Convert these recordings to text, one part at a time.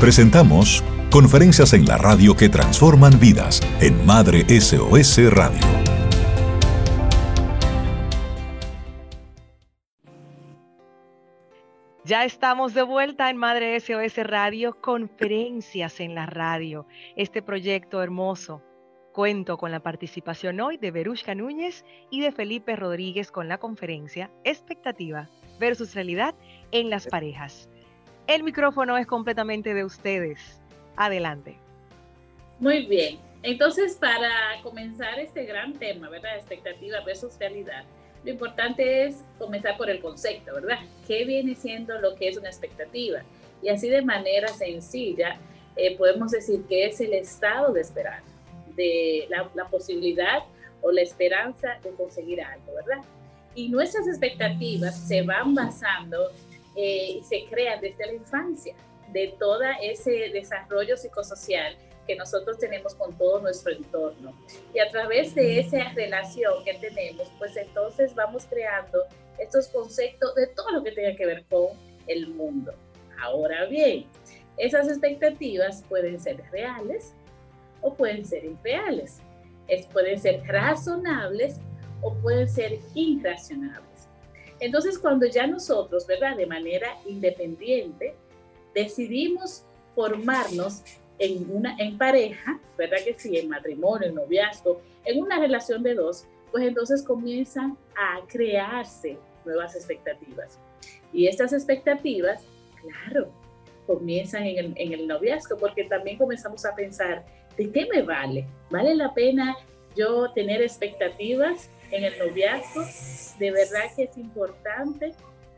Presentamos Conferencias en la radio que transforman vidas en Madre SOS Radio. Ya estamos de vuelta en Madre SOS Radio, Conferencias en la radio. Este proyecto hermoso. Cuento con la participación hoy de Verushka Núñez y de Felipe Rodríguez con la conferencia Expectativa versus Realidad en las parejas. El micrófono es completamente de ustedes. Adelante. Muy bien. Entonces, para comenzar este gran tema, ¿verdad? Expectativa versus realidad, lo importante es comenzar por el concepto, ¿verdad? ¿Qué viene siendo lo que es una expectativa? Y así de manera sencilla, eh, podemos decir que es el estado de esperar, de la, posibilidad o la esperanza de conseguir algo, ¿verdad? Y nuestras expectativas se van basando eh, y se crean desde la infancia de todo ese desarrollo psicosocial que nosotros tenemos con todo nuestro entorno. Y a través de esa relación que tenemos, pues entonces vamos creando estos conceptos de todo lo que tenga que ver con el mundo. Ahora bien, esas expectativas pueden ser reales o pueden ser irreales. Es, pueden ser razonables o pueden ser irracionables. Entonces, cuando ya nosotros, ¿verdad? De manera independiente, decidimos formarnos en, una, en pareja, ¿verdad que sí? En matrimonio, en noviazgo, en una relación de dos, pues entonces comienzan a crearse nuevas expectativas. Y estas expectativas, claro, comienzan en el, en el noviazgo, porque también comenzamos a pensar, ¿de qué me vale? ¿Vale la pena yo tener expectativas en el noviazgo? De verdad que es importante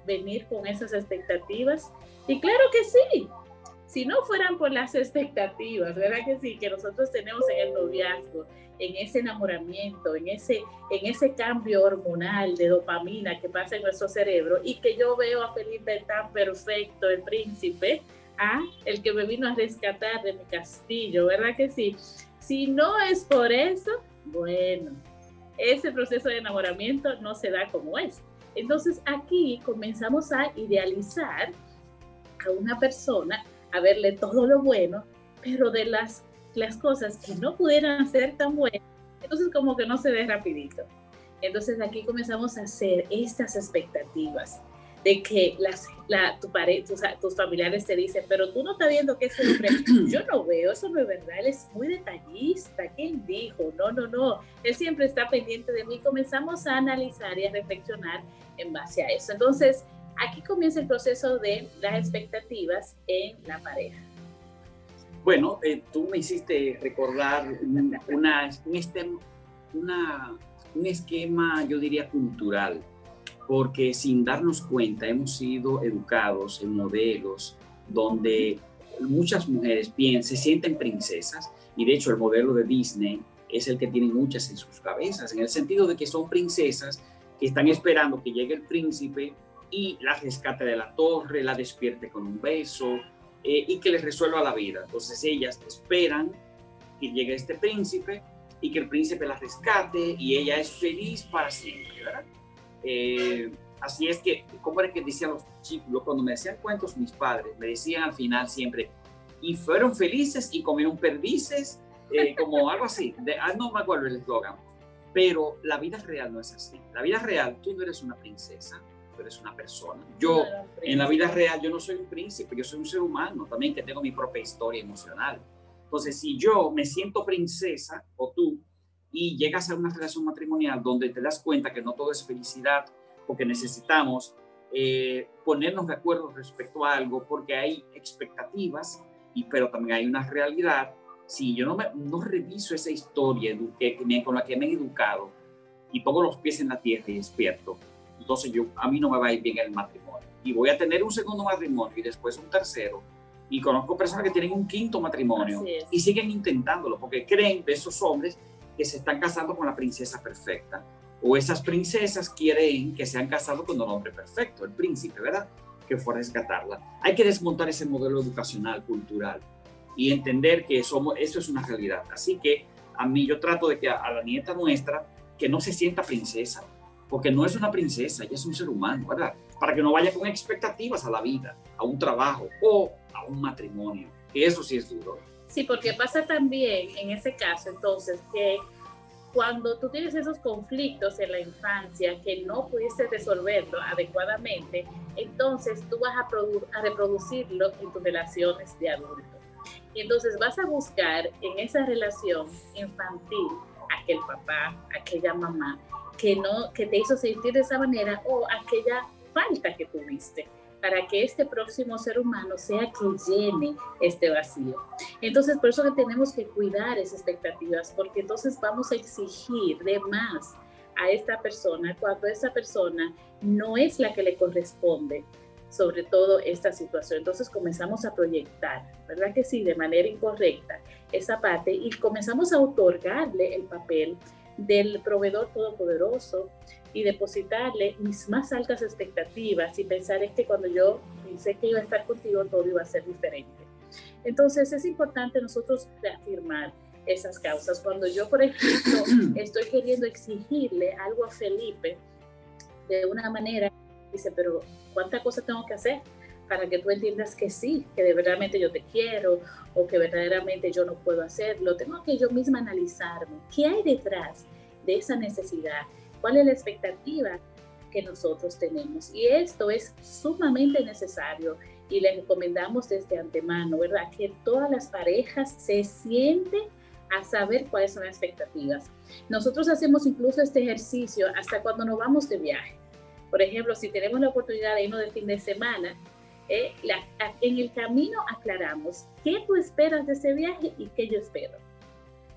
venir con esas expectativas y claro que sí, si no fueran por las expectativas, ¿verdad que sí? Que nosotros tenemos en el noviazgo, en ese enamoramiento, en ese, en ese cambio hormonal de dopamina que pasa en nuestro cerebro y que yo veo a Felipe tan perfecto, el príncipe, ¿ah? el que me vino a rescatar de mi castillo, ¿verdad que sí? Si no es por eso, bueno, ese proceso de enamoramiento no se da como es. Entonces aquí comenzamos a idealizar a una persona a verle todo lo bueno, pero de las, las cosas que no pudieran ser tan buenas, entonces como que no se ve rapidito. Entonces aquí comenzamos a hacer estas expectativas de que las, la, tu tus, tus, familiares te dicen, pero tú no estás viendo que ese hombre, yo no veo, eso no es verdad, él es muy detallista, ¿quién dijo? No, no, no, él siempre está pendiente de mí. Comenzamos a analizar y a reflexionar en base a eso. Entonces, Aquí comienza el proceso de las expectativas en la pareja. Bueno, eh, tú me hiciste recordar una, un, una, un esquema, yo diría, cultural, porque sin darnos cuenta hemos sido educados en modelos donde muchas mujeres piensan, se sienten princesas, y de hecho el modelo de Disney es el que tiene muchas en sus cabezas, en el sentido de que son princesas que están esperando que llegue el príncipe y la rescate de la torre, la despierte con un beso eh, y que les resuelva la vida. Entonces ellas esperan que llegue este príncipe y que el príncipe la rescate y ella es feliz para siempre, ¿verdad? Eh, así es que, como era que decían los chicos, cuando me decían cuentos mis padres, me decían al final siempre, y fueron felices y comieron perdices, eh, como algo así. De, ah, no me acuerdo el eslogan. Pero la vida real no es así. La vida real, tú no eres una princesa, tú eres una persona. Yo, en la vida real, yo no soy un príncipe, yo soy un ser humano también que tengo mi propia historia emocional. Entonces, si yo me siento princesa o tú y llegas a una relación matrimonial donde te das cuenta que no todo es felicidad, porque necesitamos eh, ponernos de acuerdo respecto a algo, porque hay expectativas, y, pero también hay una realidad. Si yo no, me, no reviso esa historia que, con la que me he educado y pongo los pies en la tierra y despierto, entonces yo, a mí no me va a ir bien el matrimonio. Y voy a tener un segundo matrimonio y después un tercero. Y conozco personas que tienen un quinto matrimonio y siguen intentándolo porque creen de esos hombres que se están casando con la princesa perfecta. O esas princesas quieren que se han casado con un hombre perfecto, el príncipe, ¿verdad? Que fue a rescatarla. Hay que desmontar ese modelo educacional, cultural y entender que somos, eso es una realidad. Así que a mí yo trato de que a la nieta nuestra que no se sienta princesa, porque no es una princesa, ella es un ser humano, ¿verdad? Para que no vaya con expectativas a la vida, a un trabajo o a un matrimonio. que eso sí es duro. Sí, porque pasa también en ese caso entonces que cuando tú tienes esos conflictos en la infancia que no pudiste resolverlo adecuadamente, entonces tú vas a, a reproducirlo en tus relaciones de adulto. Y entonces vas a buscar en esa relación infantil aquel papá, aquella mamá que no que te hizo sentir de esa manera o aquella falta que tuviste para que este próximo ser humano sea quien llene este vacío. Entonces, por eso que tenemos que cuidar esas expectativas, porque entonces vamos a exigir de más a esta persona cuando esa persona no es la que le corresponde sobre todo esta situación. Entonces comenzamos a proyectar, ¿verdad que sí? De manera incorrecta esa parte y comenzamos a otorgarle el papel del proveedor todopoderoso y depositarle mis más altas expectativas y pensar es que cuando yo pensé que iba a estar contigo todo iba a ser diferente. Entonces es importante nosotros reafirmar esas causas. Cuando yo, por ejemplo, estoy queriendo exigirle algo a Felipe de una manera, dice, pero ¿cuántas cosas tengo que hacer? Para que tú entiendas que sí, que de verdaderamente yo te quiero o que verdaderamente yo no puedo hacerlo. Tengo que yo misma analizarme. ¿Qué hay detrás de esa necesidad? ¿Cuál es la expectativa que nosotros tenemos? Y esto es sumamente necesario y le recomendamos desde antemano, ¿verdad? Que todas las parejas se sienten a saber cuáles son las expectativas. Nosotros hacemos incluso este ejercicio hasta cuando nos vamos de viaje. Por ejemplo, si tenemos la oportunidad de irnos de fin de semana, eh, en el camino aclaramos qué tú esperas de ese viaje y qué yo espero.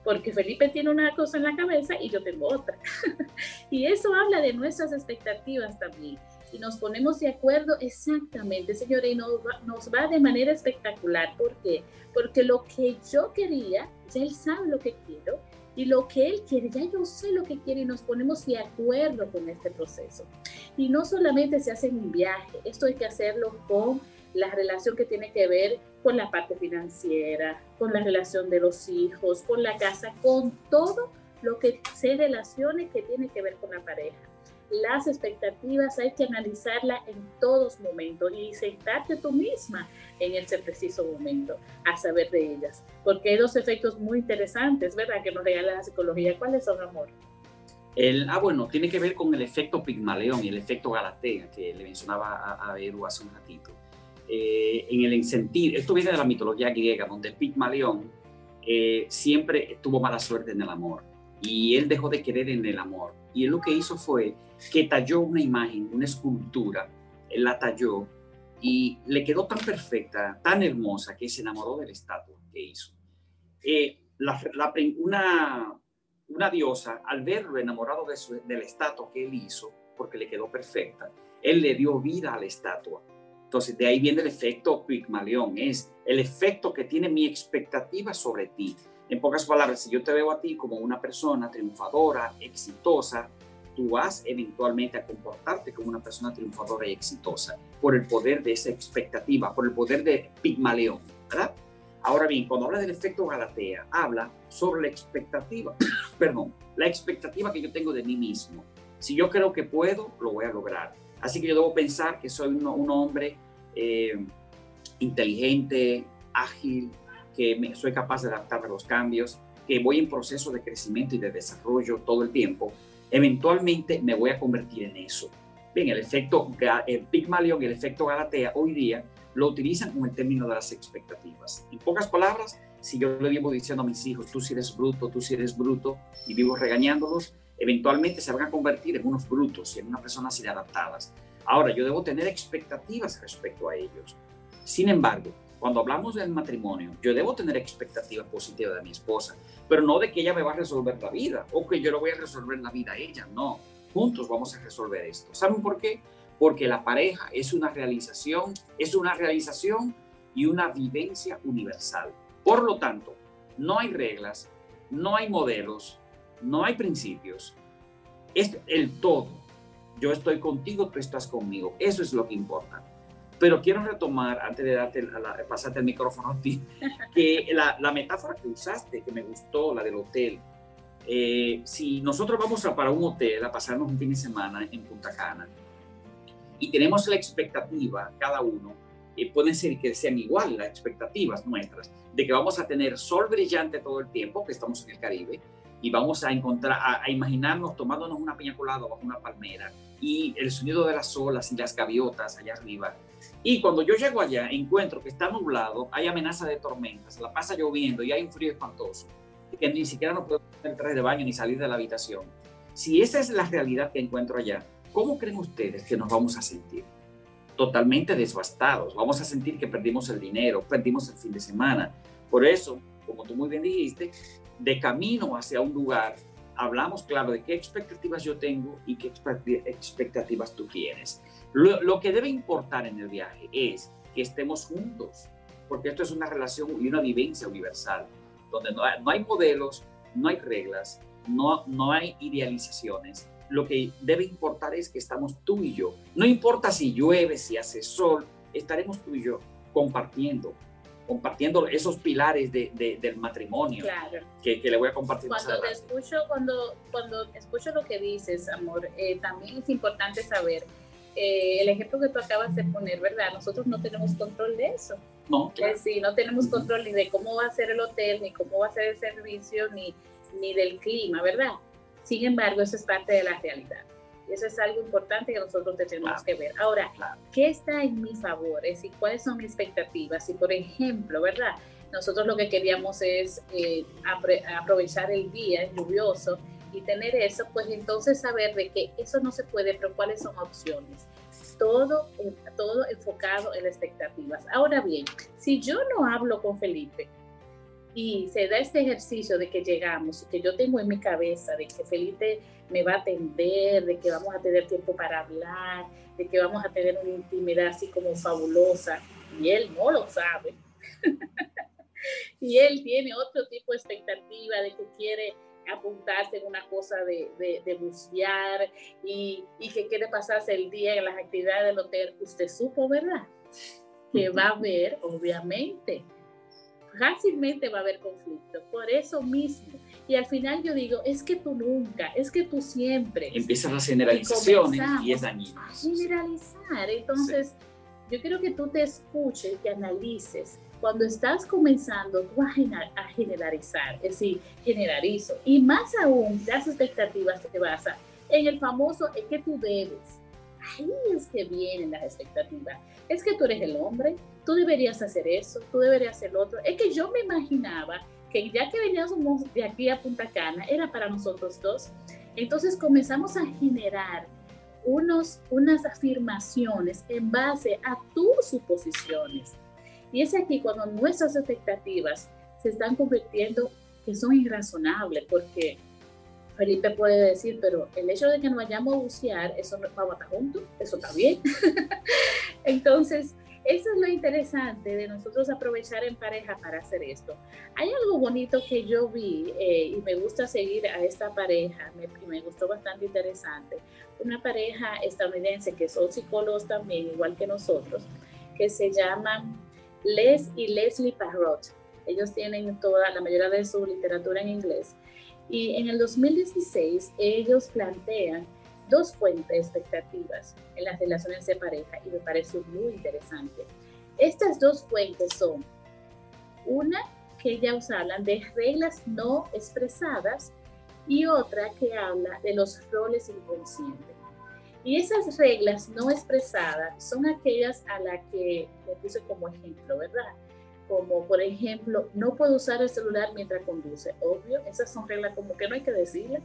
Porque Felipe tiene una cosa en la cabeza y yo tengo otra. y eso habla de nuestras expectativas también. Y nos ponemos de acuerdo exactamente, señores, y nos va, nos va de manera espectacular. ¿Por qué? Porque lo que yo quería, ya él sabe lo que quiero y lo que Él quiere, ya yo sé lo que quiere y nos ponemos de acuerdo con este proceso. Y no solamente se hace en un viaje, esto hay que hacerlo con la relación que tiene que ver con la parte financiera, con la relación de los hijos, con la casa, con todo lo que se relacione que tiene que ver con la pareja las expectativas hay que analizarla en todos momentos y sentarte tú misma en ese preciso momento a saber de ellas, porque hay dos efectos muy interesantes, ¿verdad? Que nos regala la psicología. ¿Cuáles son, amor? El, ah, bueno, tiene que ver con el efecto Pigmaleón y el efecto Galatea que le mencionaba a, a Eru hace un ratito. Eh, en el sentido, esto viene de la mitología griega, donde Pigmaleón eh, siempre tuvo mala suerte en el amor y él dejó de querer en el amor. Y él lo que hizo fue que talló una imagen, una escultura, él la talló y le quedó tan perfecta, tan hermosa, que se enamoró de la estatua que hizo. Eh, una, una diosa, al verlo enamorado de, su, de la estatua que él hizo, porque le quedó perfecta, él le dio vida a la estatua. Entonces, de ahí viene el efecto Pigmalión, es el efecto que tiene mi expectativa sobre ti. En pocas palabras, si yo te veo a ti como una persona triunfadora, exitosa, tú vas eventualmente a comportarte como una persona triunfadora y exitosa por el poder de esa expectativa, por el poder de Pigmaleón, ¿verdad? Ahora bien, cuando habla del efecto Galatea, habla sobre la expectativa, perdón, la expectativa que yo tengo de mí mismo. Si yo creo que puedo, lo voy a lograr. Así que yo debo pensar que soy un, hombre eh, inteligente, ágil, que soy capaz de adaptarme a los cambios, que voy en proceso de crecimiento y de desarrollo todo el tiempo, eventualmente me voy a convertir en eso. Bien, el efecto el Pygmalion y el efecto Galatea hoy día lo utilizan como el término de las expectativas. En pocas palabras, si yo le vivo diciendo a mis hijos, tú si eres bruto, tú si eres bruto, y vivo regañándolos, eventualmente se van a convertir en unos brutos y en unas personas inadaptadas. Ahora, yo debo tener expectativas respecto a ellos. Sin embargo, cuando hablamos del matrimonio, yo debo tener expectativas positivas de mi esposa, pero no de que ella me va a resolver la vida o que yo le voy a resolver la vida a ella, no. Juntos vamos a resolver esto. ¿Saben por qué? Porque la pareja es una realización, es una realización y una vivencia universal. Por lo tanto, no hay reglas, no hay modelos, no hay principios. Es el todo. Yo estoy contigo, tú estás conmigo. Eso es lo que importa. Pero quiero retomar, antes de darte pasarte el micrófono a ti, que la, la, metáfora que usaste, que me gustó, la del hotel. Eh, si nosotros vamos a, para un hotel a pasarnos un fin de semana en Punta Cana y tenemos la expectativa, cada uno, eh, pueden ser que sean igual las expectativas nuestras, de que vamos a tener sol brillante todo el tiempo, que estamos en el Caribe, y vamos a encontrar, a, imaginarnos tomándonos una piña colada bajo una palmera, y el sonido de las olas y las gaviotas allá arriba. Y cuando yo llego allá, encuentro que está nublado, hay amenaza de tormentas, la pasa lloviendo y hay un frío espantoso, que ni siquiera no puedo entrar de baño ni salir de la habitación. Si esa es la realidad que encuentro allá, ¿cómo creen ustedes que nos vamos a sentir? Totalmente devastados. Vamos a sentir que perdimos el dinero, perdimos el fin de semana. Por eso, como tú muy bien dijiste, de camino hacia un lugar, hablamos claro de qué expectativas yo tengo y qué expectativas tú tienes. Lo, que debe importar en el viaje es que estemos juntos, porque esto es una relación y una vivencia universal, donde no hay, no hay modelos, no hay reglas, no, no hay idealizaciones. Lo que debe importar es que estamos tú y yo. No importa si llueve, si hace sol, estaremos tú y yo compartiendo, compartiendo esos pilares de, del matrimonio claro. que, que, le voy a compartir cuando te escucho cuando cuando escucho lo que dices amor eh, también es importante saber eh, el ejemplo que tú acabas de poner verdad nosotros no tenemos control de eso no claro. sí no tenemos control ni de cómo va a ser el hotel ni cómo va a ser el servicio ni ni del clima, ¿verdad? Sin embargo, eso es parte de la realidad. Y eso es algo importante que nosotros tenemos que ver. Ahora, ¿qué está en mi favor? Es decir, ¿cuáles son mis expectativas? Si, por ejemplo, ¿verdad? Nosotros lo que queríamos es eh, aprovechar el día lluvioso y tener eso, pues entonces saber de que eso no se puede, pero cuáles son opciones. Todo, todo enfocado en expectativas. Ahora bien, si yo no hablo con Felipe, y se da este ejercicio de que llegamos y que yo tengo en mi cabeza de que Felipe me va a atender, de que vamos a tener tiempo para hablar, de que vamos a tener una intimidad así como fabulosa y él no lo sabe. y él tiene otro tipo de expectativa de que quiere apuntarse en una cosa de, de, bucear y, y, que quiere pasarse el día en las actividades del hotel. Usted supo, ¿verdad? Que va a haber, obviamente, fácilmente va a haber conflicto. Por eso mismo. Y al final yo digo, es que tú nunca, es que tú siempre. Empiezan las generalizaciones y, es dañino. Generalizar. Entonces, yo quiero que tú te escuches y analices. Cuando estás comenzando tú a, a generalizar, es decir, generalizo. Y más aún, las expectativas se basan en el famoso es que tú debes. Ahí es que vienen las expectativas. Es que tú eres el hombre, tú deberías hacer eso, tú deberías hacer lo otro. Es que yo me imaginaba que ya que veníamos de aquí a Punta Cana, era para nosotros dos. Entonces comenzamos a generar unos, unas afirmaciones en base a tus suposiciones. Y es aquí cuando nuestras expectativas se están convirtiendo que son irrazonables, porque Felipe puede decir, pero el hecho de que no vayamos a bucear, eso no vamos a estar juntos, eso está bien. Entonces, eso es lo interesante de nosotros aprovechar en pareja para hacer esto. Hay algo bonito que yo vi eh, y me gusta seguir a esta pareja, me, me gustó bastante interesante. Una pareja estadounidense que son psicólogos también, igual que nosotros, que se llaman Les y Leslie Parrot. Ellos tienen toda la mayoría de su literatura en inglés. Y en el 2016 ellos plantean dos fuentes expectativas en las relaciones de pareja y me parece muy interesante. Estas dos fuentes son una que ellas hablan de reglas no expresadas y otra que habla de los roles inconscientes. Y esas reglas no expresadas son aquellas a las que le puse como ejemplo, ¿verdad? Como por ejemplo, no puedo usar el celular mientras conduce. Obvio, esas son reglas como que no hay que decirle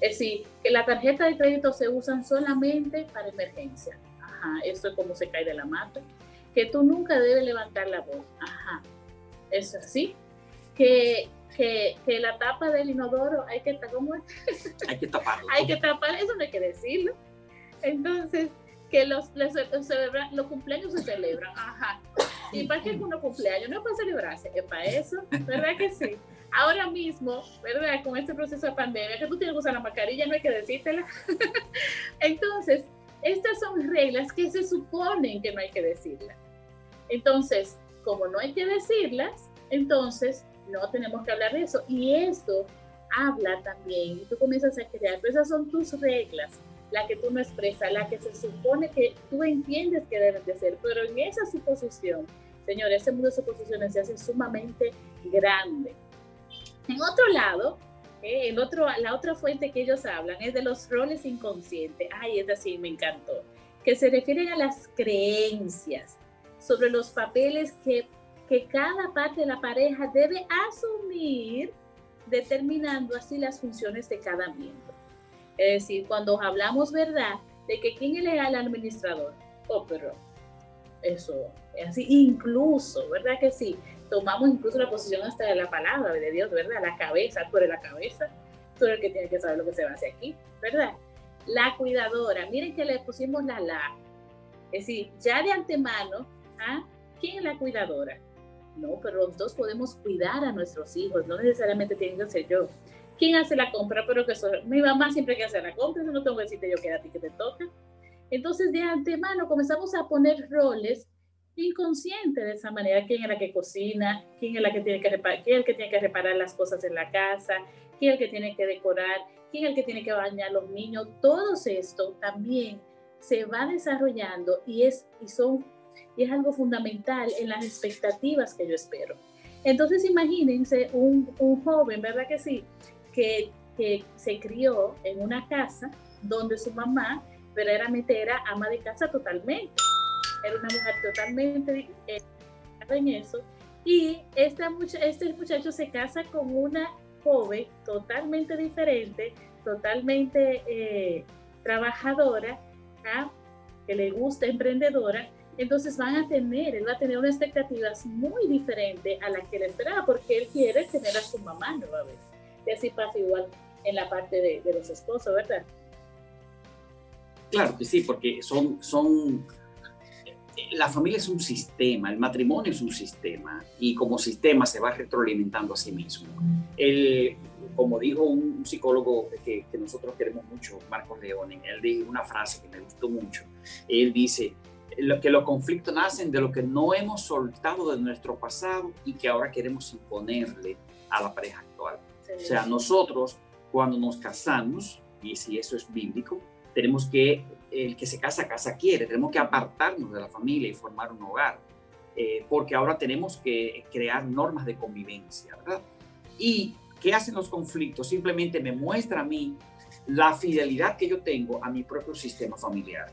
es decir, que la tarjeta de crédito se usan solamente para emergencia. Ajá, eso es como se cae de la mata. Que tú nunca debes levantar la voz. Ajá, es así. Que, que, que la tapa del inodoro hay que, ¿cómo es? Hay que taparlo. hay que tapar, eso no hay que decirlo. Entonces, que los, los, los, cumpleaños se celebran. Ajá. ¿Y para qué uno cumpleaños? No es para celebrarse, es para eso, ¿verdad que sí? ahora mismo, ¿verdad? Con este proceso de pandemia, que tú tienes que usar la mascarilla, no hay que decírtela. Entonces, estas son reglas que se suponen que no hay que decirlas. Entonces, como no hay que decirlas, entonces no tenemos que hablar de eso. Y esto habla también, y tú comienzas a crear, pero esas son tus reglas. La que tú no expresas, la que se supone que tú entiendes que deben de ser, pero en esa suposición, señores, ese mundo de suposiciones se hace sumamente grande. En otro lado, eh, el otro, la otra fuente que ellos hablan es de los roles inconscientes. Ay, es así, me encantó. Que se refieren a las creencias sobre los papeles que, que cada parte de la pareja debe asumir, determinando así las funciones de cada miembro. Es decir, cuando hablamos verdad de que quién es el administrador, oh, pero eso es así, incluso, ¿verdad que sí? Tomamos incluso la posición hasta de la palabra de Dios, ¿verdad? La cabeza, tú la cabeza, tú eres el que tiene que saber lo que se va a hacer aquí, ¿verdad? La cuidadora, miren que le pusimos la la. Es decir, ya de antemano, ¿ah? ¿quién es la cuidadora? No, pero los dos podemos cuidar a nuestros hijos, no necesariamente tienen que ser yo. ¿Quién hace la compra? Pero que soy, mi mamá siempre que hace la compra, no tengo que decirte yo que a ti que te toca. Entonces, de antemano comenzamos a poner roles inconscientes de esa manera. ¿Quién es la que cocina? ¿Quién es la que tiene que reparar? ¿Quién es el que tiene que reparar las cosas en la casa? ¿Quién es el que tiene que decorar? ¿Quién es el que tiene que bañar a los niños? Todo esto también se va desarrollando y es, y son, y es algo fundamental en las expectativas que yo espero. Entonces imagínense un, un joven, ¿verdad que sí? Que, se crió en una casa donde su mamá verdaderamente era ama de casa totalmente. Era una mujer totalmente eh, en eso. Y este, este muchacho se casa con una joven totalmente diferente, totalmente eh, trabajadora, ¿ah? que le gusta, emprendedora. Entonces van a tener, él va a tener unas expectativas muy diferentes a las que él esperaba, porque él quiere tener a su mamá nueva Y así pasa igual en la parte de, los esposos, ¿verdad? Claro que sí, porque son, son, la familia es un sistema, el matrimonio es un sistema y como sistema se va retroalimentando a sí mismo. El, como dijo un psicólogo que, que, nosotros queremos mucho, Marcos León, él dijo una frase que me gustó mucho. Él dice que los conflictos nacen de lo que no hemos soltado de nuestro pasado y que ahora queremos imponerle a la pareja actual. O sea, nosotros cuando nos casamos, y si eso es bíblico, tenemos que, el que se casa, casa quiere, tenemos que apartarnos de la familia y formar un hogar, eh, porque ahora tenemos que crear normas de convivencia, ¿verdad? ¿Y qué hacen los conflictos? Simplemente me muestra a mí la fidelidad que yo tengo a mi propio sistema familiar.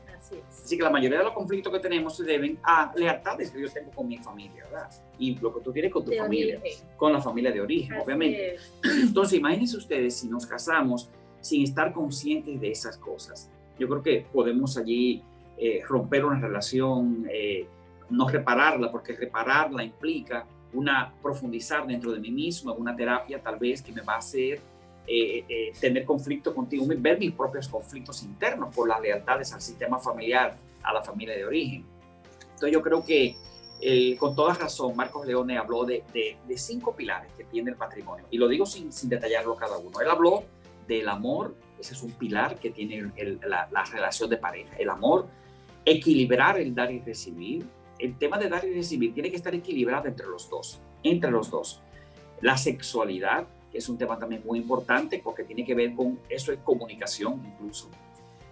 Así, que la mayoría de los conflictos que tenemos se deben a lealtades que yo tengo con mi familia, ¿verdad? Y lo que tú tienes con tu familia, con la familia de origen, obviamente. Entonces, imagínense ustedes si nos casamos sin estar conscientes de esas cosas. Yo creo que podemos allí eh, romper una relación, eh, no repararla, porque repararla implica una profundizar dentro de mí mismo, una terapia tal vez que me va a hacer eh, eh, tener conflicto contigo, ver mis propios conflictos internos por las lealtades al sistema familiar, a la familia de origen. Entonces yo creo que eh, con toda razón Marcos Leone habló de, de, cinco pilares que tiene el patrimonio y lo digo sin, sin, detallarlo cada uno. Él habló del amor, ese es un pilar que tiene la, la relación de pareja, el amor, equilibrar el dar y recibir. El tema de dar y recibir tiene que estar equilibrado entre los dos, entre los dos. La sexualidad, que es un tema también muy importante porque tiene que ver con eso es comunicación incluso.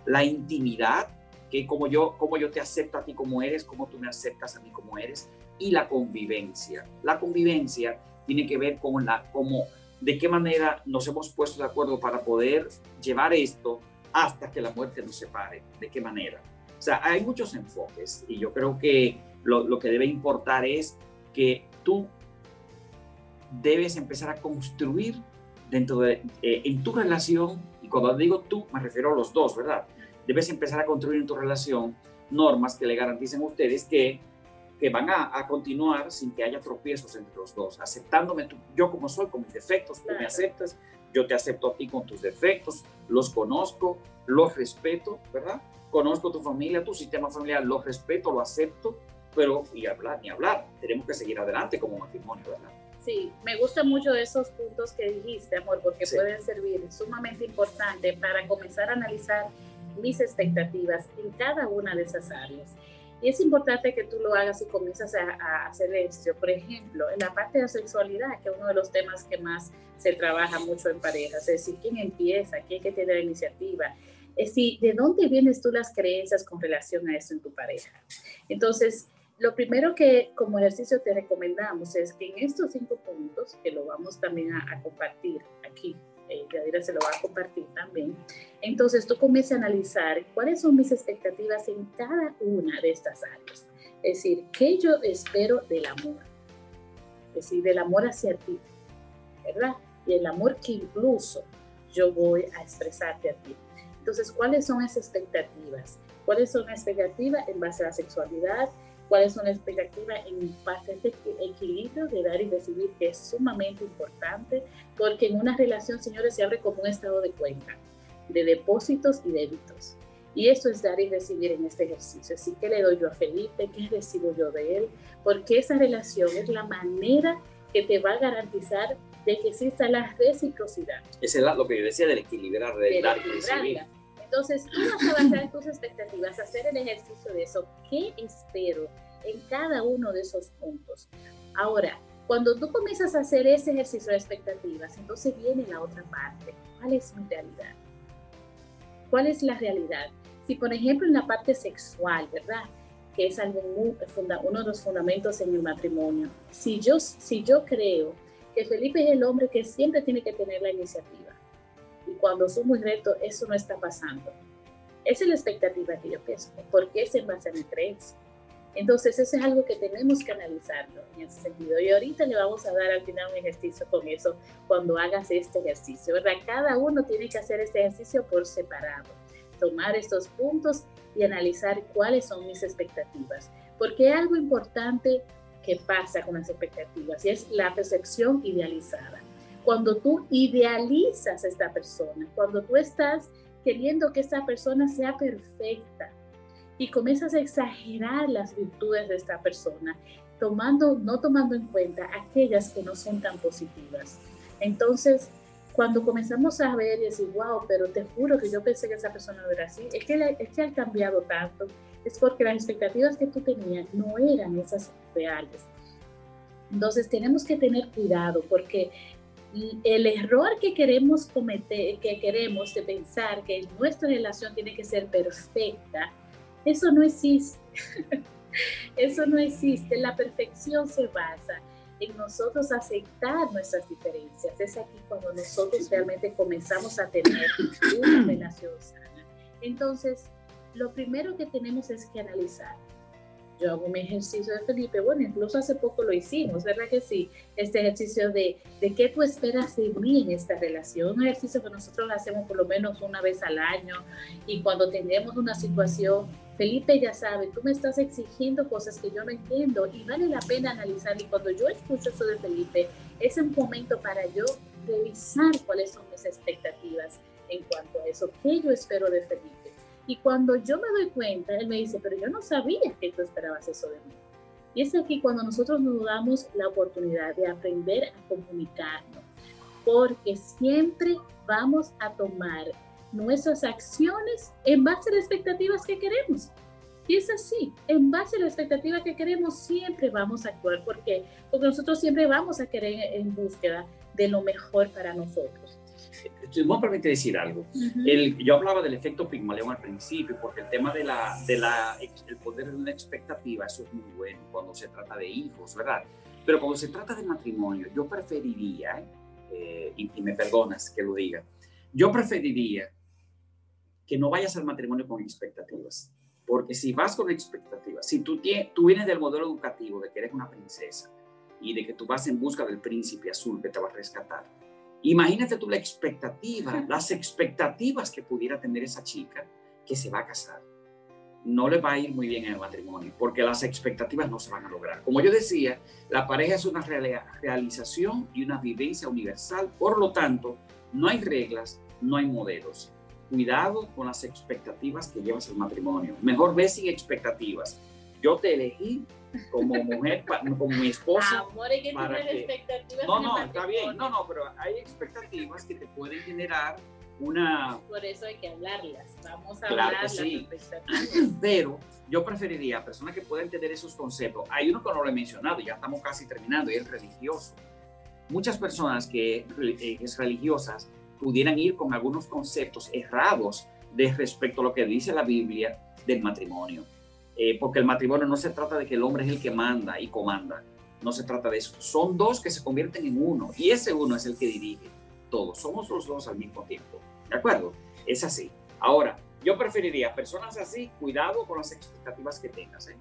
La intimidad, que como yo, como yo te acepto a ti como eres, como tú me aceptas a mí como eres, y la convivencia. La convivencia tiene que ver con la, como, de qué manera nos hemos puesto de acuerdo para poder llevar esto hasta que la muerte nos separe, de qué manera. O sea, hay muchos enfoques y yo creo que lo, lo que debe importar es que tú debes empezar a construir dentro de, eh, en tu relación, y cuando digo tú, me refiero a los dos, ¿verdad? Debes empezar a construir en tu relación normas que le garanticen a ustedes que, que van a, a, continuar sin que haya tropiezos entre los dos, aceptándome tú, yo como soy, con mis defectos, tú me aceptas, yo te acepto a ti con tus defectos, los conozco, los respeto, ¿verdad? Conozco tu familia, tu sistema familiar, lo respeto, lo acepto, pero y hablar, ni hablar, tenemos que seguir adelante como matrimonio, ¿verdad? Sí, me gustan mucho esos puntos que dijiste, amor, porque pueden servir sumamente importante para comenzar a analizar mis expectativas en cada una de esas áreas. Y es importante que tú lo hagas y comienzas a, a, hacer ejercicio. Por ejemplo, en la parte de la sexualidad, que es uno de los temas que más se trabaja mucho en parejas, es decir, quién empieza, quién que tiene la iniciativa. es si de dónde vienes tú las creencias con relación a eso en tu pareja. Entonces, lo primero que como ejercicio te recomendamos es que en estos cinco puntos, que lo vamos también a, compartir aquí, eh, Yadira se lo va a compartir también, entonces tú comiences a analizar cuáles son mis expectativas en cada una de estas áreas. Es decir, ¿qué yo espero del amor? Es decir, del amor hacia ti, ¿verdad? Y el amor que incluso yo voy a expresarte a ti. Entonces, ¿cuáles son esas expectativas? ¿Cuáles son las expectativas en base a la sexualidad? ¿Cuáles son las expectativas en base a este equilibrio de dar y recibir que es sumamente importante? Porque en una relación, señores, se abre como un estado de cuenta, de depósitos y débitos. Y eso es dar y recibir en este ejercicio. Así que le doy yo a Felipe, ¿qué recibo yo de él? Porque esa relación es la manera que te va a garantizar de que exista la reciprocidad. Ese es lo que yo decía del equilibrar, de, dar y recibir. Entonces, tú vas a basar tus expectativas, hacer el ejercicio de eso. ¿Qué espero en cada uno de esos puntos? Ahora, cuando tú comienzas a hacer ese ejercicio de expectativas, entonces viene la otra parte. ¿Cuál es mi realidad? ¿Cuál es la realidad? Si, por ejemplo, en la parte sexual, ¿verdad? Que es algo uno de los fundamentos en el matrimonio. Si yo, si yo creo que Felipe es el hombre que siempre tiene que tener la iniciativa. Y cuando somos retos, eso no está pasando. Esa es la expectativa que yo pienso, porque es en base a mi creencia. Entonces, eso es algo que tenemos que analizarlo en ese sentido. Y ahorita le vamos a dar al final un ejercicio con eso cuando hagas este ejercicio, ¿verdad? Cada uno tiene que hacer este ejercicio por separado, tomar estos puntos y analizar cuáles son mis expectativas. Porque algo importante que pasa con las expectativas y es la percepción idealizada. Cuando tú idealizas a esta persona, cuando tú estás queriendo que esta persona sea perfecta y comienzas a exagerar las virtudes de esta persona, tomando, no tomando en cuenta aquellas que no son tan positivas. Entonces, cuando comenzamos a ver y decir, wow, pero te juro que yo pensé que esa persona no era así, es que, es que ha cambiado tanto, es porque las expectativas que tú tenías no eran esas reales. Entonces tenemos que tener cuidado porque el error que queremos cometer, que queremos de pensar que nuestra relación tiene que ser perfecta, eso no existe. eso no existe. La perfección se basa en nosotros aceptar nuestras diferencias. Es aquí cuando nosotros realmente comenzamos a tener una relación sana. Entonces, lo primero que tenemos es que analizar. Yo hago mi ejercicio de Felipe, bueno, incluso hace poco lo hicimos, ¿verdad que sí? Este ejercicio de, de qué tú esperas de mí en esta relación, un ejercicio que nosotros hacemos por lo menos una vez al año y cuando tenemos una situación, Felipe ya sabe, tú me estás exigiendo cosas que yo no entiendo y vale la pena analizar y cuando yo escucho eso de Felipe, es un momento para yo revisar cuáles son mis expectativas en cuanto a eso, qué yo espero de Felipe y cuando yo me doy cuenta, él me dice, pero yo no sabía que tú esperabas eso de mí. Y es aquí cuando nosotros nos damos la oportunidad de aprender a comunicarnos, porque siempre vamos a tomar nuestras acciones en base a las expectativas que queremos. Y es así, en base a la expectativa que queremos, siempre vamos a actuar. ¿Por qué? Porque nosotros siempre vamos a querer en búsqueda de lo mejor para nosotros me permite decir algo. el, yo hablaba del efecto Pigmalión al principio, porque el tema de la, de la, el poder de una expectativa, eso es muy bueno cuando se trata de hijos, ¿verdad? Pero cuando se trata de matrimonio, yo preferiría, eh, y, me perdonas que lo diga, yo preferiría que no vayas al matrimonio con expectativas. Porque si vas con expectativas, si tú, tú vienes del modelo educativo de que eres una princesa y de que tú vas en busca del príncipe azul que te va a rescatar, Imagínate tú la expectativa, las expectativas que pudiera tener esa chica que se va a casar. No le va a ir muy bien en el matrimonio porque las expectativas no se van a lograr. Como yo decía, la pareja es una realización y una vivencia universal. Por lo tanto, no hay reglas, no hay modelos. Cuidado con las expectativas que llevas al matrimonio. Mejor ve sin expectativas. Yo te elegí como mujer, como mi esposa. Amor, hay que tener expectativas. No, no, está bien. No, no, pero hay expectativas que te pueden generar una. Por eso hay que hablarlas. Vamos a claro sí. Pero yo preferiría personas que puedan tener esos conceptos. Hay uno que no lo he mencionado, ya estamos casi terminando, y es religioso. Muchas personas que eh, es religiosas pudieran ir con algunos conceptos errados de respecto a lo que dice la Biblia del matrimonio. Eh, porque el matrimonio no se trata de que el hombre es el que manda y comanda, no se trata de eso. Son dos que se convierten en uno y ese uno es el que dirige todo. Somos los dos al mismo tiempo. ¿De acuerdo? Es así. Ahora, yo preferiría personas así, cuidado con las expectativas que tengas. ¿eh?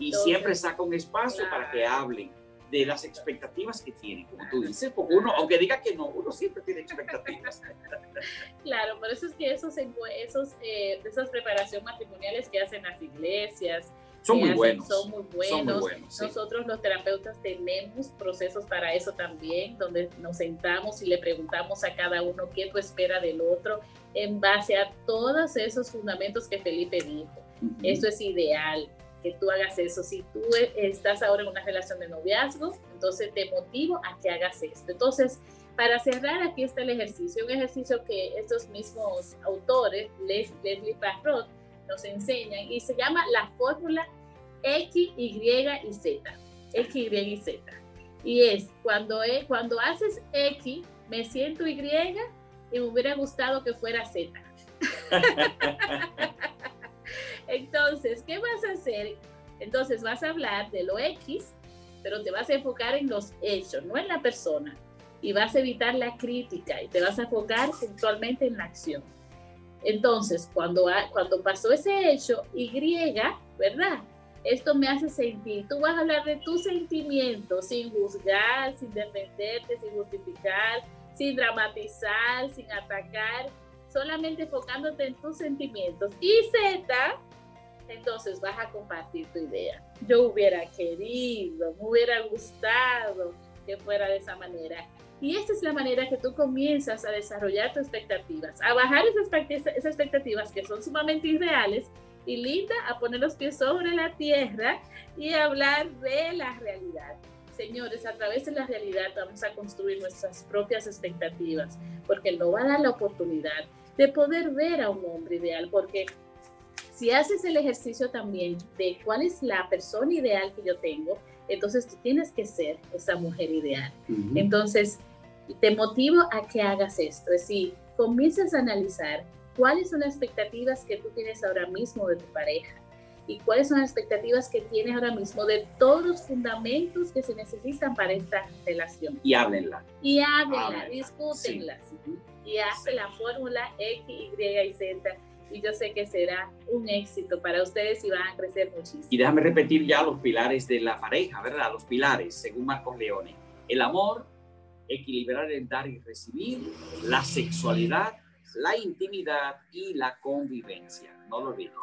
Y siempre saca un espacio para que hablen de las expectativas que tienen, como tú dices, porque uno, aunque diga que no, uno siempre tiene expectativas. claro, por eso es que esos, esos, eh, esas preparaciones matrimoniales que hacen las iglesias, son muy, buenos. son muy buenos. Nosotros los terapeutas tenemos procesos para eso también, donde nos sentamos y le preguntamos a cada uno qué tú espera del otro en base a todos esos fundamentos que Felipe dijo. Eso es ideal que tú hagas eso. Si tú estás ahora en una relación de noviazgo, entonces te motivo a que hagas esto. Entonces, para cerrar, aquí está el ejercicio, un ejercicio que estos mismos autores, Leslie Parrot, nos enseñan y se llama la fórmula X, Y y Z. X, Y y Z. Y es cuando, cuando haces X, me siento Y y me hubiera gustado que fuera Z. Entonces, ¿qué vas a hacer? Entonces vas a hablar de lo X, pero te vas a enfocar en los hechos, no en la persona. Y vas a evitar la crítica y te vas a enfocar puntualmente en la acción. Entonces, cuando, cuando pasó ese hecho, Y, ¿verdad? Esto me hace sentir, tú vas a hablar de tus sentimientos sin juzgar, sin defenderte, sin justificar, sin dramatizar, sin atacar, solamente enfocándote en tus sentimientos. Y Z, entonces vas a compartir tu idea. Yo hubiera querido, me hubiera gustado que fuera de esa manera. Y esta es la manera que tú comienzas a desarrollar tus expectativas, a bajar esas expectativas que son sumamente irreales y linda, a poner los pies sobre la tierra y hablar de la realidad. Señores, a través de la realidad vamos a construir nuestras propias expectativas, porque no va a dar la oportunidad de poder ver a un hombre ideal, porque si haces el ejercicio también de cuál es la persona ideal que yo tengo, entonces tú tienes que ser esa mujer ideal. Entonces, te motivo a que hagas esto, es decir, comiences a analizar cuáles son las expectativas que tú tienes ahora mismo de tu pareja y cuáles son las expectativas que tienes ahora mismo de todos los fundamentos que se necesitan para esta relación. Y háblenla. Y háblenla, discútenla. Y hace la fórmula X, Y y Z y yo sé que será un éxito para ustedes y van a crecer muchísimo. Y déjame repetir ya los pilares de la pareja, ¿verdad? Los pilares, según Marcos Leone. El amor, equilibrar el dar y recibir, la sexualidad, la intimidad y la convivencia. No lo olvides.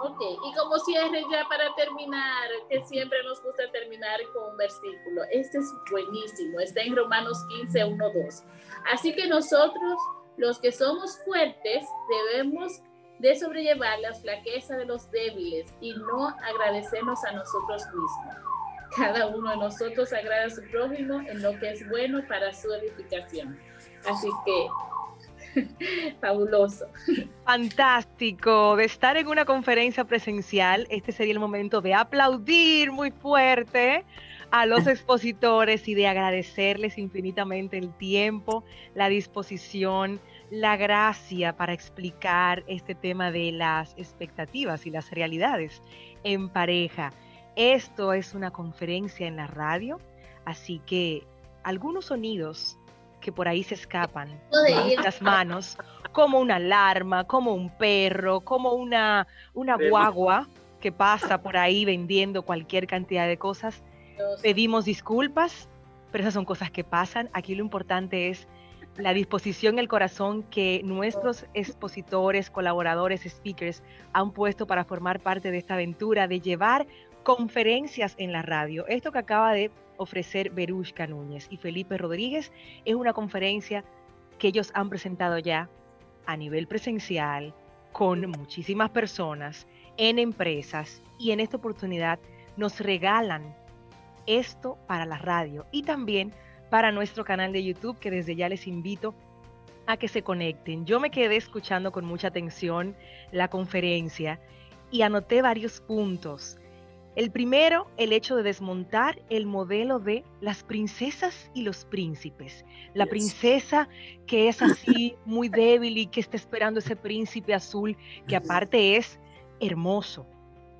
Ok, y como cierre ya para terminar, que siempre nos gusta terminar con un versículo. Este es buenísimo, está en Romanos 15, 1, 2. Así que nosotros, los que somos fuertes, debemos de sobrellevar las flaquezas de los débiles y no agradecernos a nosotros mismos. Cada uno de nosotros agrada a su prójimo en lo que es bueno para su edificación. Así que, fabuloso. Fantástico. De estar en una conferencia presencial, este sería el momento de aplaudir muy fuerte a los expositores y de agradecerles infinitamente el tiempo, la disposición, la gracia para explicar este tema de las expectativas y las realidades en pareja. Esto es una conferencia en la radio, así que algunos sonidos que por ahí se escapan de las manos, como una alarma, como un perro, como una, una guagua que pasa por ahí vendiendo cualquier cantidad de cosas. Pedimos disculpas, pero esas son cosas que pasan. Aquí lo importante es la disposición, el corazón que nuestros expositores, colaboradores, speakers han puesto para formar parte de esta aventura de llevar conferencias en la radio. Esto que acaba de ofrecer Berushka Núñez y Felipe Rodríguez es una conferencia que ellos han presentado ya a nivel presencial con muchísimas personas en empresas y en esta oportunidad nos regalan esto para la radio y también para nuestro canal de YouTube, que desde ya les invito a que se conecten. Yo me quedé escuchando con mucha atención la conferencia y anoté varios puntos. El primero, el hecho de desmontar el modelo de las princesas y los príncipes. La princesa que es así muy débil y que está esperando ese príncipe azul, que aparte es hermoso,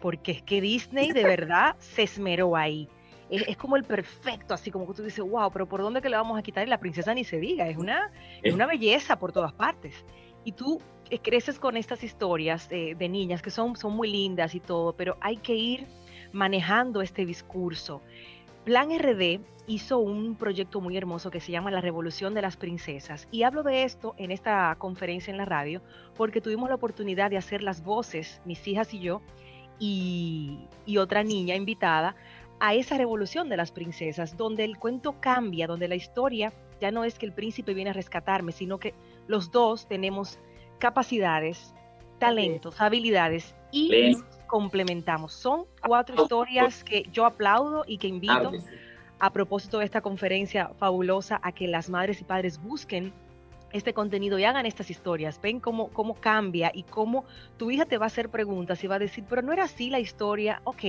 porque es que Disney de verdad se esmeró ahí. Es, como el perfecto, así como que tú dices, wow, pero ¿por dónde que le vamos a quitar? Y la princesa ni se diga, es una, es una belleza por todas partes. Y tú eh, creces con estas historias de niñas que son, son muy lindas y todo, pero hay que ir manejando este discurso. Plan RD hizo un proyecto muy hermoso que se llama La Revolución de las Princesas. Y hablo de esto en esta conferencia en la radio porque tuvimos la oportunidad de hacer las voces, mis hijas y yo, y, otra niña invitada, a esa revolución de las princesas, donde el cuento cambia, donde la historia ya no es que el príncipe viene a rescatarme, sino que los dos tenemos capacidades, talentos, habilidades y complementamos. Son cuatro historias que yo aplaudo y que invito a propósito de esta conferencia fabulosa a que las madres y padres busquen este contenido y hagan estas historias, ven cómo, cómo cambia y cómo tu hija te va a hacer preguntas y va a decir, pero no era así la historia, ok,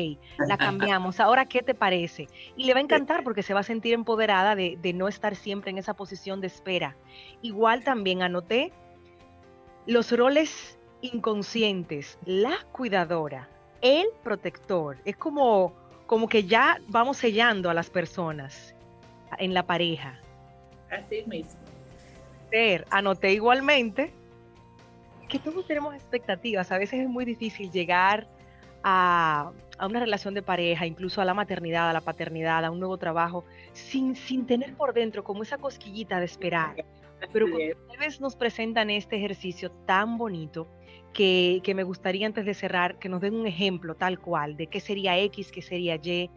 la cambiamos, ahora qué te parece. Y le va a encantar porque se va a sentir empoderada de, de no estar siempre en esa posición de espera. Igual también anoté los roles inconscientes, la cuidadora, el protector. Es como, como que ya vamos sellando a las personas en la pareja. Así mismo. Anoté igualmente que todos tenemos expectativas. A veces es muy difícil llegar a, a, una relación de pareja, incluso a la maternidad, a la paternidad, a un nuevo trabajo, sin, sin tener por dentro como esa cosquillita de esperar. Pero cuando ustedes nos presentan este ejercicio tan bonito, que, me gustaría antes de cerrar que nos den un ejemplo tal cual de qué sería X, qué sería Y,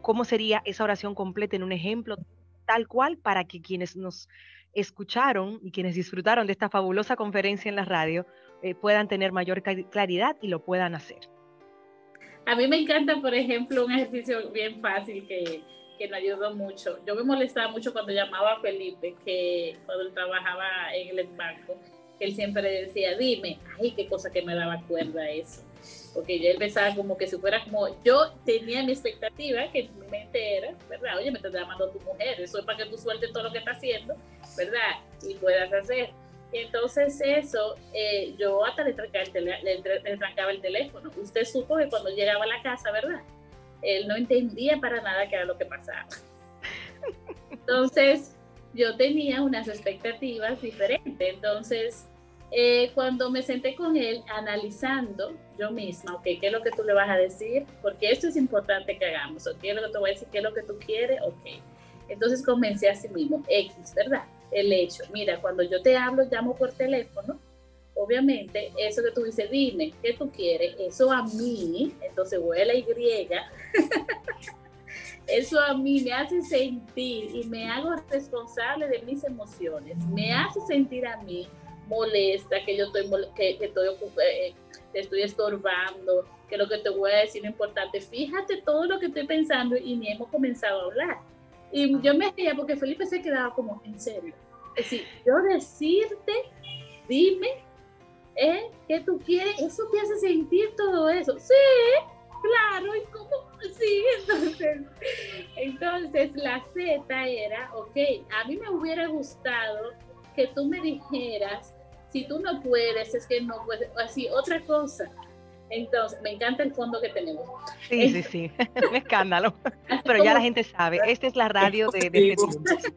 cómo sería esa oración completa en un ejemplo tal cual para que quienes nos escucharon y quienes disfrutaron de esta fabulosa conferencia en la radio eh, puedan tener mayor claridad y lo puedan hacer. A mí me encanta, por ejemplo, un ejercicio bien fácil que, que me ayudó mucho. Yo me molestaba mucho cuando llamaba a Felipe, que cuando él trabajaba en el banco, él siempre decía, dime, ay, qué cosa que me daba cuerda eso. Porque yo él pensaba como que si fuera como, yo tenía mi expectativa, que mi mente era, ¿verdad? Oye, me está llamando tu mujer, eso es para que tú sueltes todo lo que está haciendo, ¿verdad? Y puedas hacer. Y entonces eso, eh, yo hasta le trancaba, el le trancaba el teléfono. Usted supo que cuando llegaba a la casa, ¿verdad? Él no entendía para nada qué era lo que pasaba. Entonces, yo tenía unas expectativas diferentes. Entonces, eh, cuando me senté con él analizando yo misma, ok, ¿qué es lo que tú le vas a decir? Porque esto es importante que hagamos, ok, lo que te voy a decir, ¿qué es lo que tú quieres? Ok. Entonces comencé a sí mismo, X, ¿verdad? El hecho, mira, cuando yo te hablo, llamo por teléfono, obviamente, eso que tú dices, dime, ¿qué tú quieres? Eso a mí, entonces la Y, eso a mí me hace sentir y me hago responsable de mis emociones, me hace sentir a mí molesta, que yo estoy, que, que estoy, eh, te estoy estorbando, que lo que te voy a decir es importante. Fíjate todo lo que estoy pensando y ni hemos comenzado a hablar. Y yo me reía porque Felipe se quedaba como, en serio. Es decir, yo decirte, dime, ¿eh? ¿Qué tú quieres? Eso te hace sentir todo eso. Sí, claro, ¿y cómo? Sí, entonces, entonces la Z era, ok, a mí me hubiera gustado que tú me dijeras, si tú no puedes, es que no puedes, así, otra cosa. Entonces, me encanta el fondo que tenemos. Sí, sí, sí, un escándalo. Pero ya la gente sabe, esta es la radio de, de este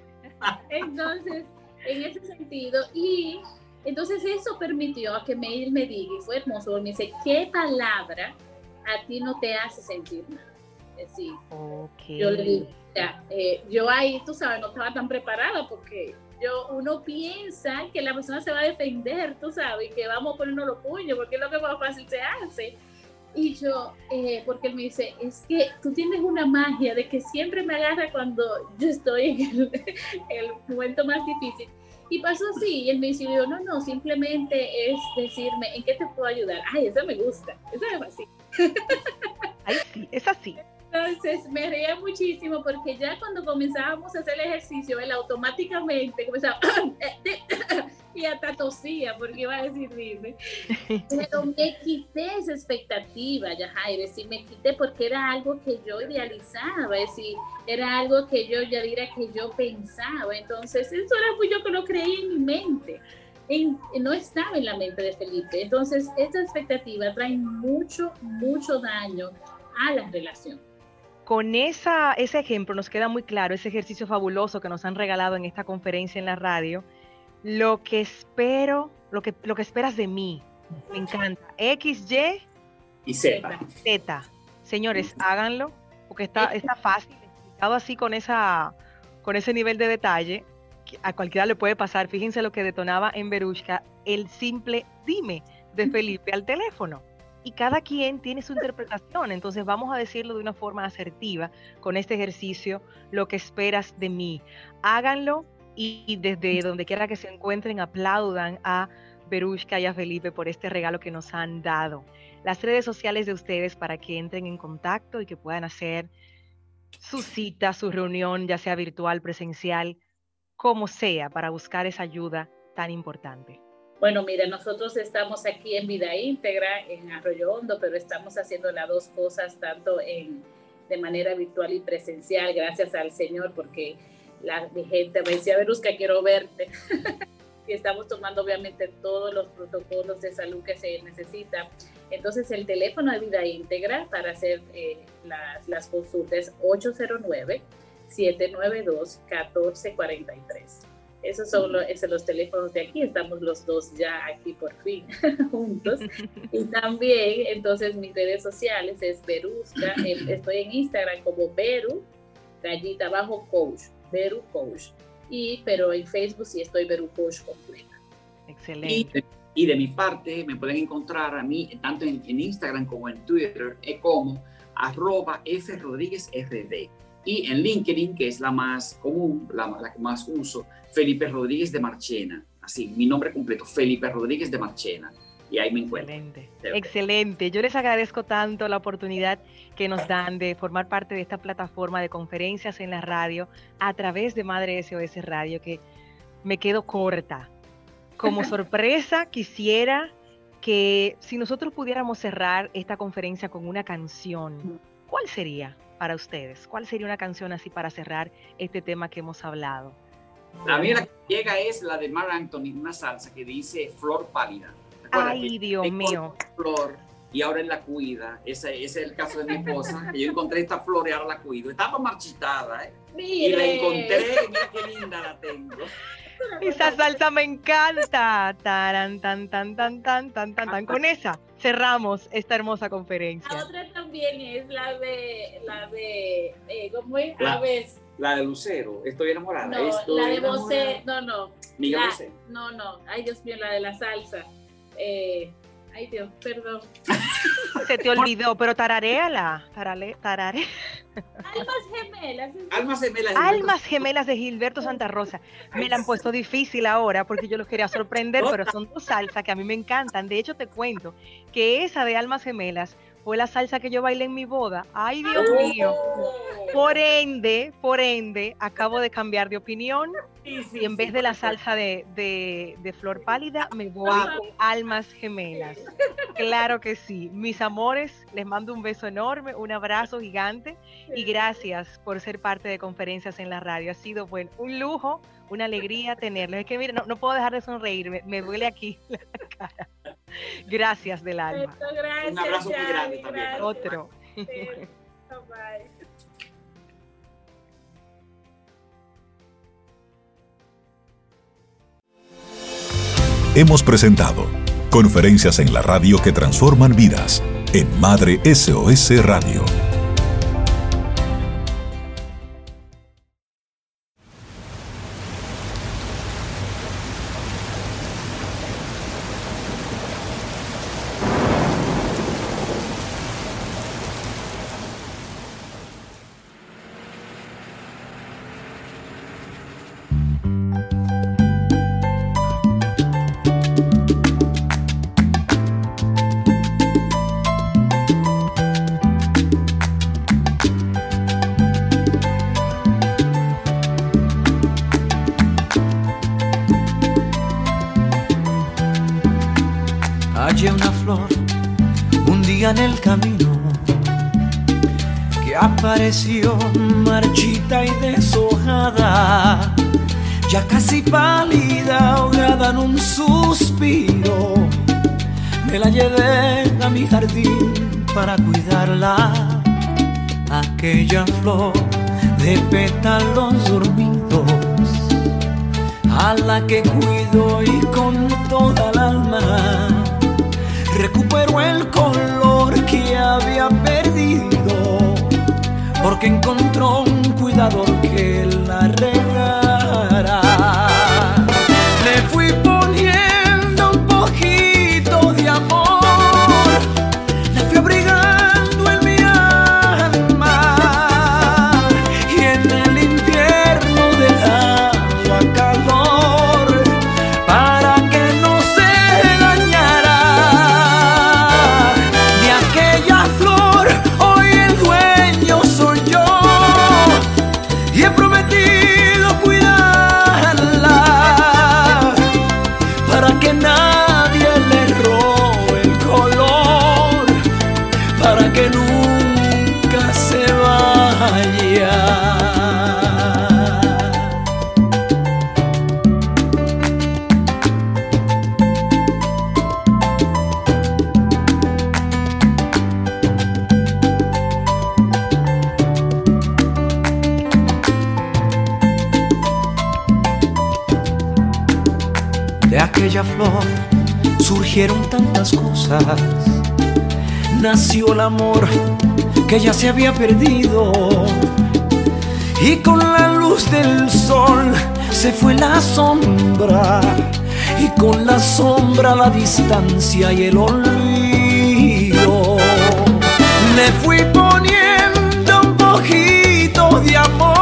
Entonces, en ese sentido, y entonces eso permitió a que Mail me diga, y fue hermoso, me dice, ¿qué palabra a ti no te hace sentir nada? Sí. Okay. Yo le dije, eh, yo ahí, tú sabes, no estaba tan preparada porque yo, uno piensa que la persona se va a defender, tú sabes, que vamos a ponernos los puños, porque es lo que más fácil se hace. Y yo, eh, porque él me dice, es que tú tienes una magia de que siempre me agarra cuando yo estoy en el, el momento más difícil. Y pasó así, y él me dice, no, no, simplemente es decirme, ¿en qué te puedo ayudar? Ay, eso me gusta, eso es así. Ay, sí, es así. Entonces me reía muchísimo porque ya cuando comenzábamos a hacer el ejercicio, él automáticamente comenzaba, y hasta tosía porque iba a decir dime. Pero me quité esa expectativa, ya Jaime, sí me quité porque era algo que yo idealizaba, es decir, era algo que yo ya diría que yo pensaba. Entonces, eso era pues yo que lo creí en mi mente. no estaba en la mente de Felipe. Entonces, esta expectativa trae mucho, mucho daño a la relación. Con esa, ese ejemplo nos queda muy claro ese ejercicio fabuloso que nos han regalado en esta conferencia en la radio. Lo que espero, lo que, lo que esperas de mí, me encanta. X, Y y Z. Z. Señores, háganlo, porque está, está fácil, explicado así con, esa, con ese nivel de detalle. A cualquiera le puede pasar. Fíjense lo que detonaba en Berushka el simple dime de Felipe al teléfono y cada quien tiene su interpretación. Entonces vamos a decirlo de una forma asertiva con este ejercicio, lo que esperas de mí. Háganlo y desde donde quiera que se encuentren aplaudan a Berushka y a Felipe por este regalo que nos han dado. Las redes sociales de ustedes para que entren en contacto y que puedan hacer su cita, su reunión, ya sea virtual, presencial, como sea, para buscar esa ayuda tan importante. Bueno, mira, nosotros estamos aquí en Vida Íntegra, en Arroyo Hondo, pero estamos haciendo las dos cosas, tanto en, de manera virtual y presencial, gracias al Señor, porque la gente me decía, Verusca, quiero verte. y estamos tomando obviamente todos los protocolos de salud que se necesitan. Entonces, el teléfono de Vida Íntegra para hacer eh, las, las consultas 809 792 1443. Esos son los, esos los teléfonos de aquí, estamos los dos ya aquí por fin juntos. Y también, entonces, mis redes sociales es Berusca, estoy en Instagram como Beru, rayita abajo coach, Beru coach. Y, pero en Facebook sí estoy Beru coach completa. Excelente. Y de, mi parte, me pueden encontrar a mí, tanto en, Instagram como en Twitter, como arroba F Rodríguez RD. Y en LinkedIn, que es la más común, la, la que más uso, Felipe Rodríguez de Marchena. Así, mi nombre completo, Felipe Rodríguez de Marchena. Y ahí me encuentro. Excelente. Excelente. Yo les agradezco tanto la oportunidad que nos dan de formar parte de esta plataforma de conferencias en la radio a través de Madre SOS Radio, que me quedo corta. Como sorpresa, quisiera que si nosotros pudiéramos cerrar esta conferencia con una canción, ¿cuál sería? Para ustedes? ¿Cuál sería una canción así para cerrar este tema que hemos hablado? A mí la que llega es la de Mar Anthony, una salsa que dice Flor Pálida. Ay, Dios mío. Flor y ahora él la cuida. Ese, ese, es el caso de mi esposa, que yo encontré esta flor y ahora la cuido. Estaba marchitada, ¿eh? Y la encontré, mira qué linda la tengo. Esa salsa me encanta. Taran, tan, tan, tan, tan, tan, tan, tan. Con esa cerramos esta hermosa conferencia. La otra también es la de, la de, eh, ¿cómo es? La, La de Lucero, estoy enamorada. No, la de Bosé, no, no. Miguel No, no, ay Dios mío, la de la salsa. Eh, Ay Dios, perdón. Se te olvidó, pero tararéala. Tarale, tarare. Almas gemelas. Almas gemelas. Almas gemelas de Gilberto Santa Rosa. Me la han puesto difícil ahora porque yo los quería sorprender, pero son dos salsas que a mí me encantan. De hecho, te cuento que esa de Almas gemelas fue la salsa que yo bailé en mi boda. Ay, Dios mío. Por ende, por ende, acabo de cambiar de opinión y en vez de la salsa de, de, flor pálida, me voy con almas gemelas. Claro que sí. Mis amores, les mando un beso enorme, un abrazo gigante y gracias por ser parte de conferencias en la radio. Ha sido bueno, un lujo, una alegría tenerlos. Es que mire, no, puedo dejar de sonreír, me, duele aquí la cara. Gracias del alma. un abrazo muy grande también. Otro. hemos presentado Conferencias en la radio que transforman vidas en Madre SOS Radio. Me la llevé a mi jardín para cuidarla, aquella flor de pétalos dormidos, a la que cuido y con toda el alma recuperó el color que había perdido, porque encontró un cuidador que la. Aquella flor surgieron tantas cosas. Nació el amor que ya se había perdido. Y con la luz del sol se fue la sombra. Y con la sombra la distancia y el olvido. Le fui poniendo un poquito de amor.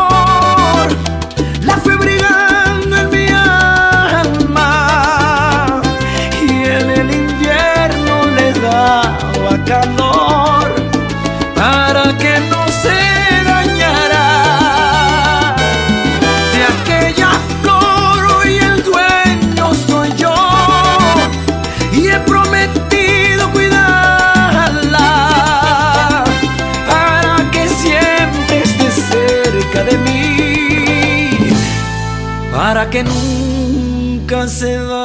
Nunca se vaya.